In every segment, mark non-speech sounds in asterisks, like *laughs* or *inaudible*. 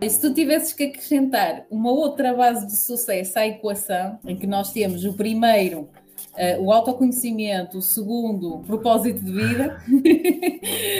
E se tu tivesses que acrescentar uma outra base de sucesso à equação, em que nós temos o primeiro Uh, o autoconhecimento, o segundo, o propósito de vida,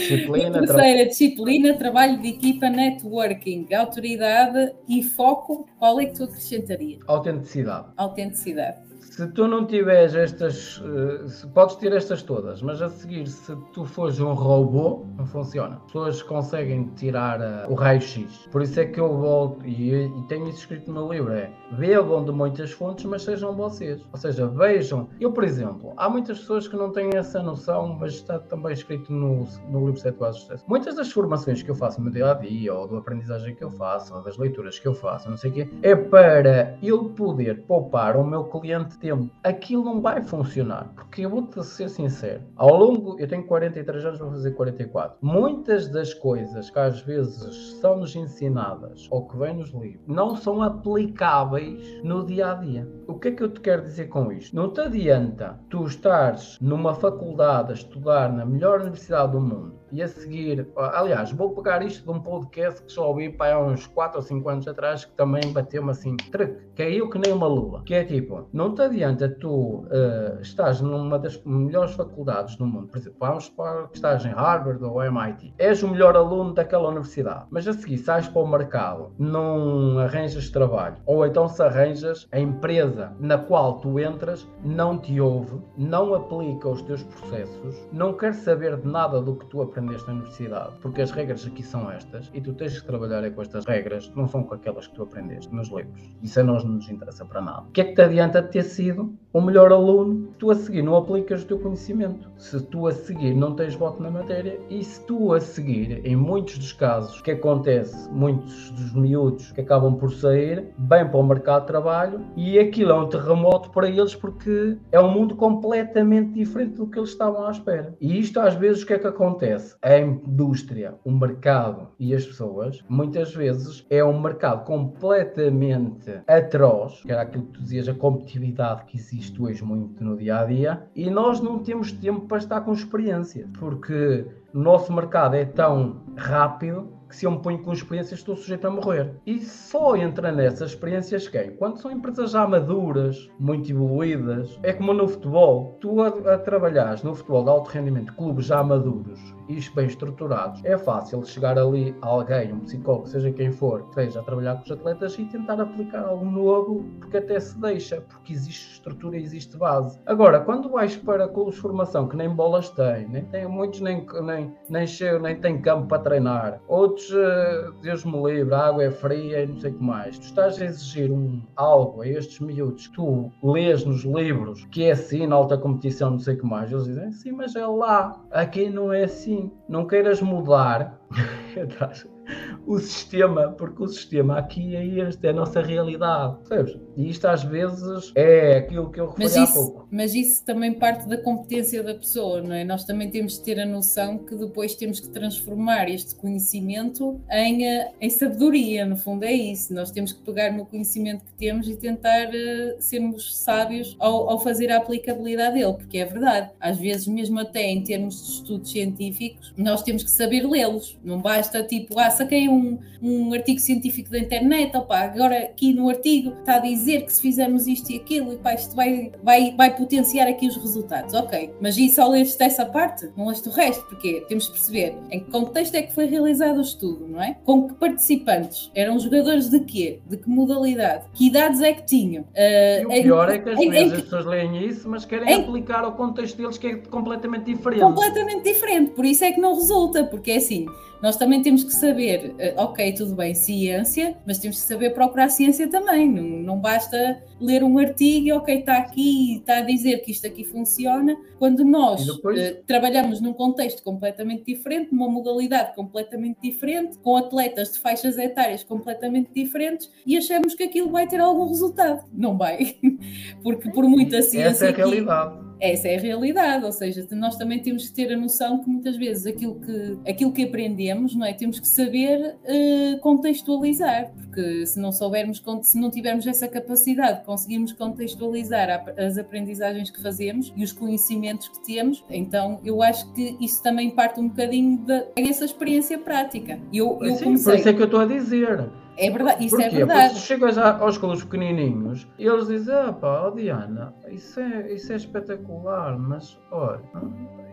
disciplina, *laughs* a terceira, tra... disciplina, trabalho de equipa, networking, autoridade e foco, qual é que tu acrescentarias? Autenticidade. Autenticidade se tu não tiveres estas, uh, podes ter estas todas, mas a seguir, se tu fores um robô, não funciona. As pessoas conseguem tirar uh, o raio-x. Por isso é que eu volto, e, e, tenho isso escrito no livro, é bebam de muitas fontes, mas sejam vocês. Ou seja, vejam. Eu, por exemplo, há muitas pessoas que não têm essa noção, mas está também escrito no, no livro 7 Bases de Sucesso. Muitas das formações que eu faço no meu dia a dia, ou da aprendizagem que eu faço, ou das leituras que eu faço, não sei o quê, é para eu poder poupar o meu cliente tempo, aquilo não vai funcionar. Porque eu vou-te ser sincero, ao longo, eu tenho 43 anos, vou fazer 44. Muitas das coisas que às vezes são-nos ensinadas ou que vêm nos livros não são aplicáveis no dia a dia. O que é que eu te quero dizer com isto? Não te adianta tu estares numa faculdade a estudar na melhor universidade do mundo e a seguir, aliás, vou pegar isto de um podcast que já ouvi para há uns 4 ou 5 anos atrás que também bateu-me assim, truque, caiu que nem uma lua. Que é tipo, não te adianta tu uh, estás numa das melhores faculdades do mundo, por exemplo, vamos para que estás em Harvard ou MIT, és o melhor aluno daquela universidade, mas a seguir sais para o mercado, não arranjas trabalho, ou então se arranjas, a empresa na qual tu entras não te ouve, não aplica os teus processos, não quer saber de nada do que tu aprendes aprendeste na universidade, porque as regras aqui são estas e tu tens que trabalhar é com estas regras, não são com aquelas que tu aprendeste nos livros. Isso a nós não nos interessa para nada. O que é que te adianta ter sido o melhor aluno tu a seguir não aplicas o teu conhecimento? Se tu a seguir não tens voto na matéria e se tu a seguir, em muitos dos casos que acontece, muitos dos miúdos que acabam por sair, bem para o mercado de trabalho e aquilo é um terremoto para eles porque é um mundo completamente diferente do que eles estavam à espera. E isto às vezes o que é que acontece? a indústria, o mercado e as pessoas, muitas vezes é um mercado completamente atroz, que era aquilo que tu dizias, a competitividade que existe hoje muito no dia a dia, e nós não temos tempo para estar com experiência, porque o nosso mercado é tão rápido que se eu me ponho com experiências estou sujeito a morrer. E só entra nessas experiências quem? Quando são empresas já maduras, muito evoluídas. É como no futebol. Tu a, a trabalhares no futebol de alto rendimento, clubes já maduros e bem estruturados, é fácil chegar ali alguém, um psicólogo, seja quem for, que esteja a trabalhar com os atletas e tentar aplicar algo novo, porque até se deixa, porque existe estrutura existe base. Agora, quando vais para clubes de formação que nem bolas têm, nem têm muitos nem, nem, nem, chegam, nem têm campo para treinar, outros outros, uh, Deus me livre, a água é fria e não sei o que mais. Tu estás a exigir um, algo a estes miúdos que tu lês nos livros que é assim, na alta competição, não sei o que mais. Eles dizem, sim, mas é lá. Aqui não é assim. Não queiras mudar. *laughs* o sistema, porque o sistema aqui é este, é a nossa realidade, percebes? E isto às vezes é aquilo que eu referi mas há pouco. Mas isso também parte da competência da pessoa, não é? Nós também temos de ter a noção que depois temos que transformar este conhecimento em, eh, em sabedoria, no fundo é isso. Nós temos que pegar no conhecimento que temos e tentar uh, sermos sábios ao, ao fazer a aplicabilidade dele, porque é verdade. Às vezes, mesmo até em termos de estudos científicos, nós temos que saber lê-los. Não basta tipo, ah, saquei um, um artigo científico da internet, opa, agora aqui no artigo está a dizer que se fizermos isto e aquilo, e pá, isto vai, vai, vai potenciar aqui os resultados. Ok, mas e só leste essa parte? Não leste o resto, porque temos de perceber em que contexto é que foi realizado o estudo, não é? Com que participantes? Eram jogadores de quê? De que modalidade? Que idades é que tinham? Uh, e o pior em, é que às em, vezes em, as pessoas leem isso, mas querem aplicar ao contexto deles que é completamente diferente. Completamente diferente, por isso é que não resulta, porque é assim, nós também temos que saber, eh, ok, tudo bem, ciência, mas temos que saber procurar ciência também. Não, não basta ler um artigo e, ok, está aqui, está a dizer que isto aqui funciona, quando nós depois... uh, trabalhamos num contexto completamente diferente, numa modalidade completamente diferente, com atletas de faixas etárias completamente diferentes e achamos que aquilo vai ter algum resultado. Não vai. *laughs* Porque por muita ciência. Essa é a realidade essa é a realidade, ou seja, nós também temos que ter a noção que muitas vezes aquilo que, aquilo que aprendemos, não é? Temos que saber uh, contextualizar, porque se não soubermos, se não tivermos essa capacidade, conseguirmos contextualizar as aprendizagens que fazemos e os conhecimentos que temos, então eu acho que isso também parte um bocadinho dessa experiência prática. Eu, eu Sim, comecei... por isso é que eu estou a dizer É verdade, isso é Porquê? verdade. Porque se chegas aos clubes pequenininhos e eles dizem, ah pá, ó Diana, isso é, isso é espetacular, mas olha,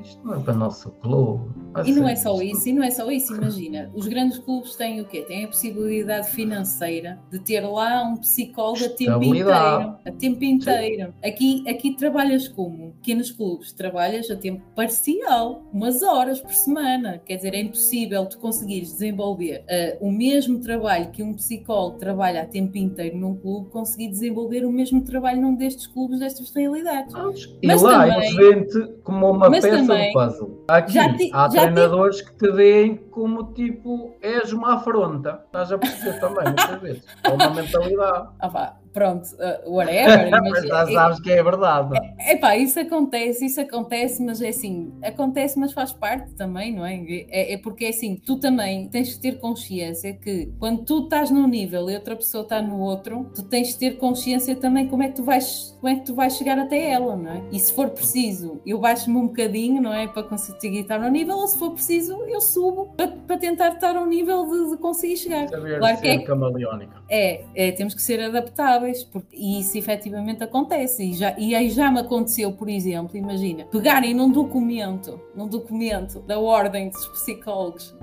isto não é para o nosso clube. E não é só isso, e não é só isso, imagina. Os grandes clubes têm o quê? Têm a possibilidade financeira de ter lá um psicólogo a tempo inteiro. A tempo inteiro. Aqui, aqui trabalhas como? Pequenos clubes, trabalhas a tempo parcial, umas horas por semana. Quer dizer, é impossível tu conseguires desenvolver eh, o mesmo trabalho que um psicólogo trabalha a tempo inteiro num clube, conseguir desenvolver o mesmo trabalho num destes clubes, destas realidades. E Mas lá também- eles veem-te como uma peça também- de puzzle. Aqui Já ti- há treinadores que te veem como tipo, és uma afronta. Estás a perceber também, muitas *laughs* vezes. É uma mentalidade. Ah, vá, pronto, eh, whatever. *laughs* Mas já sabes que é verdade. Epá, isso acontece, isso acontece, mas é assim, acontece, mas faz parte também, não é? É, é porque é assim, tu também tens que ter consciência que quando tu estás num nível e outra pessoa está no outro, tu tens que ter consciência também como é que tu vais, como é que tu vais chegar até ela, não é? E se for preciso, eu baixo-me um bocadinho, não é? Para conseguir estar ao nível, ou se for preciso, eu subo para, para tentar estar ao nível de, de conseguir chegar. Saber Claro que ser é- camaleónica. É, é, temos que ser adaptáveis, porque, e isso efetivamente acontece. E, já, e aí já me aconteceu, por exemplo, imagina, pegarem num documento, num documento da Ordem dos Psicólogos,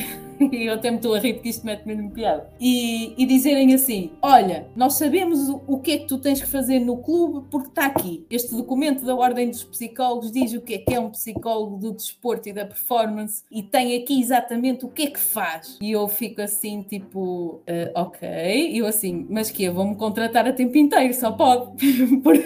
e *laughs* eu até me estou a rir porque isto mete-me numa piada, e, e dizerem assim: Olha, nós sabemos o, o que é que tu tens que fazer no clube porque está aqui. Este documento da Ordem dos Psicólogos diz o que é que é um psicólogo do desporto e da performance e tem aqui exatamente o que é que faz. E eu fico assim, tipo, "Ah, ok, e eu assim, mas que Vão-me contratar a tempo inteiro, só pode. *laughs* Por-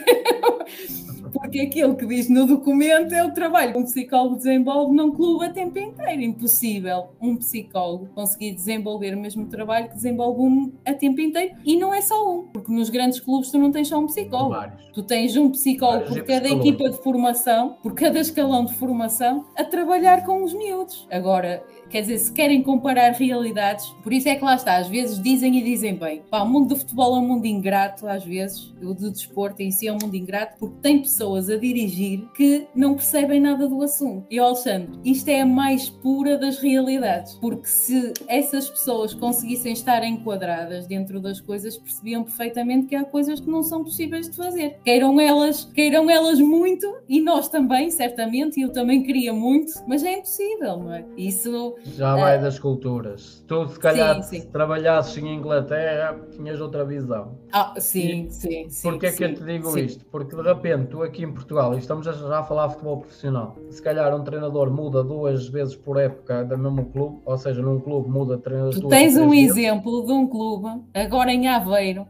Porque aquilo que diz no documento é o trabalho que um psicólogo desenvolve num clube a tempo inteiro. Impossível um psicólogo conseguir desenvolver o mesmo trabalho que desenvolve um a tempo inteiro. E não é só um, porque nos grandes clubes tu não tens só um psicólogo. Vários. Tu tens um psicólogo Vários por cada equipa de formação, por cada escalão de formação, a trabalhar com os miúdos. Agora, quer dizer, se querem comparar realidades, por isso é que lá está, às vezes dizem e dizem bem. Pá, o mundo do futebol é um mundo ingrato, às vezes, o do desporto em si é um mundo ingrato, porque tem pessoas a dirigir que não percebem nada do assunto. E, Alexandre, isto é a mais pura das realidades, porque se essas pessoas conseguissem estar enquadradas dentro das coisas, percebiam perfeitamente que há coisas que não são possíveis de fazer. Queiram elas, queiram elas muito, e nós também, certamente, e eu também queria muito, mas é impossível, não é? Isso Já vai das culturas. Tu, se calhar, Sim, sim. se trabalhasses em Inglaterra, tinhas outra visão. Ah, sim, sim, sim. Porquê é que eu sim, te digo sim. isto? Porque de repente, tu aqui em Portugal, e estamos já a falar de futebol profissional, se calhar um treinador muda duas vezes por época do mesmo clube, ou seja, num clube muda treinadores Tu tens um vezes. exemplo de um clube, agora em Aveiro,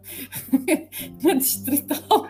*laughs* na Distrital,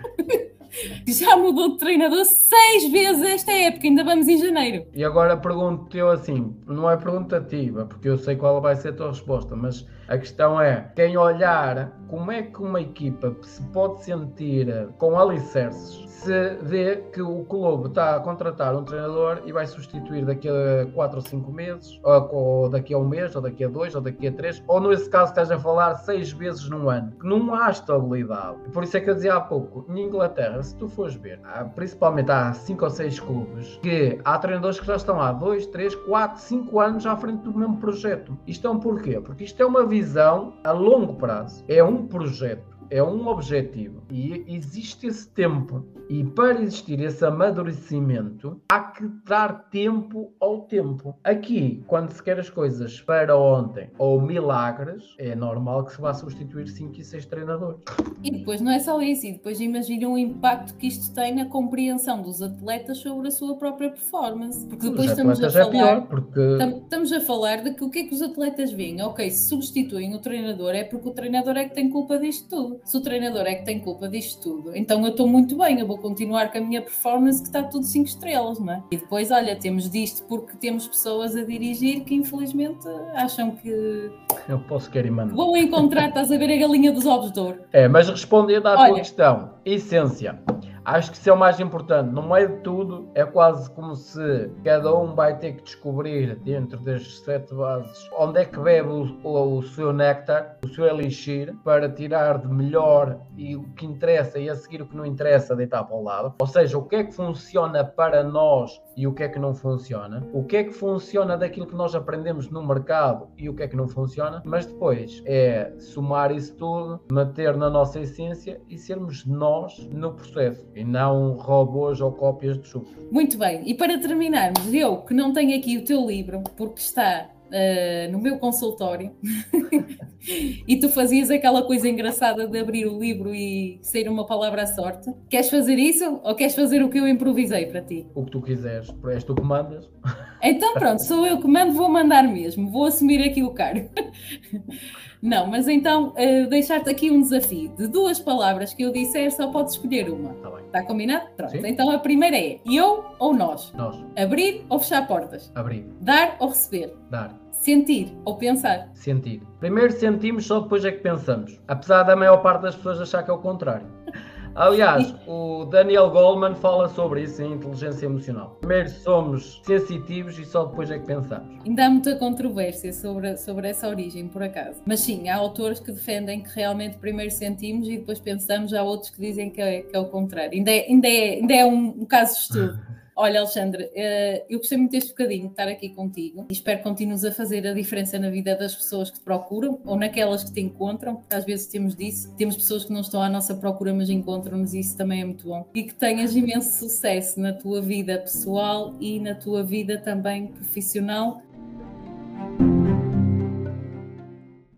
*laughs* já mudou de treinador seis vezes esta época, ainda vamos em janeiro. E agora pergunto-te eu assim, não é perguntativa, porque eu sei qual vai ser a tua resposta, mas a questão é, quem olhar como é que uma equipa se pode sentir eh, com alicerces se vê que o clube está a contratar um treinador e vai substituir daqui a 4 ou 5 meses, ou, daqui a um mês, ou daqui a dois, ou daqui a três, ou nesse caso estás a falar seis vezes no ano, que não há estabilidade. Por isso é que eu dizia há pouco, em Inglaterra, se tu fores ver, há- principalmente há 5 ou 6 clubes, que há treinadores que já estão há 2, 3, 4, 5 anos à frente do mesmo projeto. Isto é um porquê? Porque isto é uma visão a longo prazo, é um projeto. É um objetivo e existe esse tempo. E para existir esse amadurecimento, há que dar tempo ao tempo. Aqui, quando se quer as coisas para ontem ou milagres, é normal que se vá substituir 5 e 6 treinadores. E depois não é só isso, e depois imagina o impacto que isto tem na compreensão dos atletas sobre a sua própria performance. Porque depois Os estamos a atletas é falar. pior, porque Tam- Estamos a falar de que o que é que os atletas veem? Ok, se substituem o treinador é porque o treinador é que tem culpa disto tudo. Se o treinador é que tem culpa disto tudo, então eu estou muito bem, eu vou continuar com a minha performance que está tudo 5 estrelas, não é? E depois, olha, temos disto porque temos pessoas a dirigir que infelizmente acham que eu posso querer mandar. vão encontrar, estás a ver a galinha dos ovos de ouro. É, mas respondendo à tua Olha. questão, essência. Acho que isso é o mais importante. No meio de tudo, é quase como se cada um vai ter que descobrir dentro destes sete bases onde é que bebe o, o, o seu néctar, o seu elixir, para tirar de melhor e o que interessa e a seguir o que não interessa deitar para o lado. Ou seja, o que é que funciona para nós e o que é que não funciona. O que é que funciona daquilo que nós aprendemos no mercado e o que é que não funciona. Mas depois é somar isso tudo, meter na nossa essência e sermos nós no processo e não robôs ou cópias de chute. Muito bem, e para terminarmos, eu que não tenho aqui o teu livro, porque está uh, no meu consultório *laughs* e tu fazias aquela coisa engraçada de abrir o livro e sair uma palavra à sorte. Queres fazer isso ou queres fazer o que eu improvisei para ti? O que tu quiseres, és tu que mandas. Então pronto, sou eu que mando, vou mandar mesmo, vou assumir aqui o cargo. *laughs* Não, mas então uh, deixar-te aqui um desafio. De duas palavras que eu disser, só podes escolher uma. Bem. Está combinado? Pronto. Sim. Então a primeira é eu ou nós? Nós. Abrir ou fechar portas? Abrir. Dar ou receber? Dar. Sentir ou pensar? Sentir. Primeiro sentimos, só depois é que pensamos. Apesar da maior parte das pessoas achar que é o contrário. Aliás, o Daniel Goleman fala sobre isso em inteligência emocional. Primeiro somos sensitivos e só depois é que pensamos. Ainda há muita controvérsia sobre, sobre essa origem, por acaso. Mas sim, há autores que defendem que realmente primeiro sentimos e depois pensamos, há outros que dizem que é, que é o contrário. Ainda é, ainda é, ainda é um, um caso de estudo. *laughs* Olha, Alexandre, eh, eu gostei muito deste bocadinho de estar aqui contigo e espero que continues a fazer a diferença na vida das pessoas que te procuram ou naquelas que te encontram, porque às vezes temos disso, temos pessoas que não estão à nossa procura, mas encontram-nos e isso também é muito bom. E que tenhas imenso sucesso na tua vida pessoal e na tua vida também profissional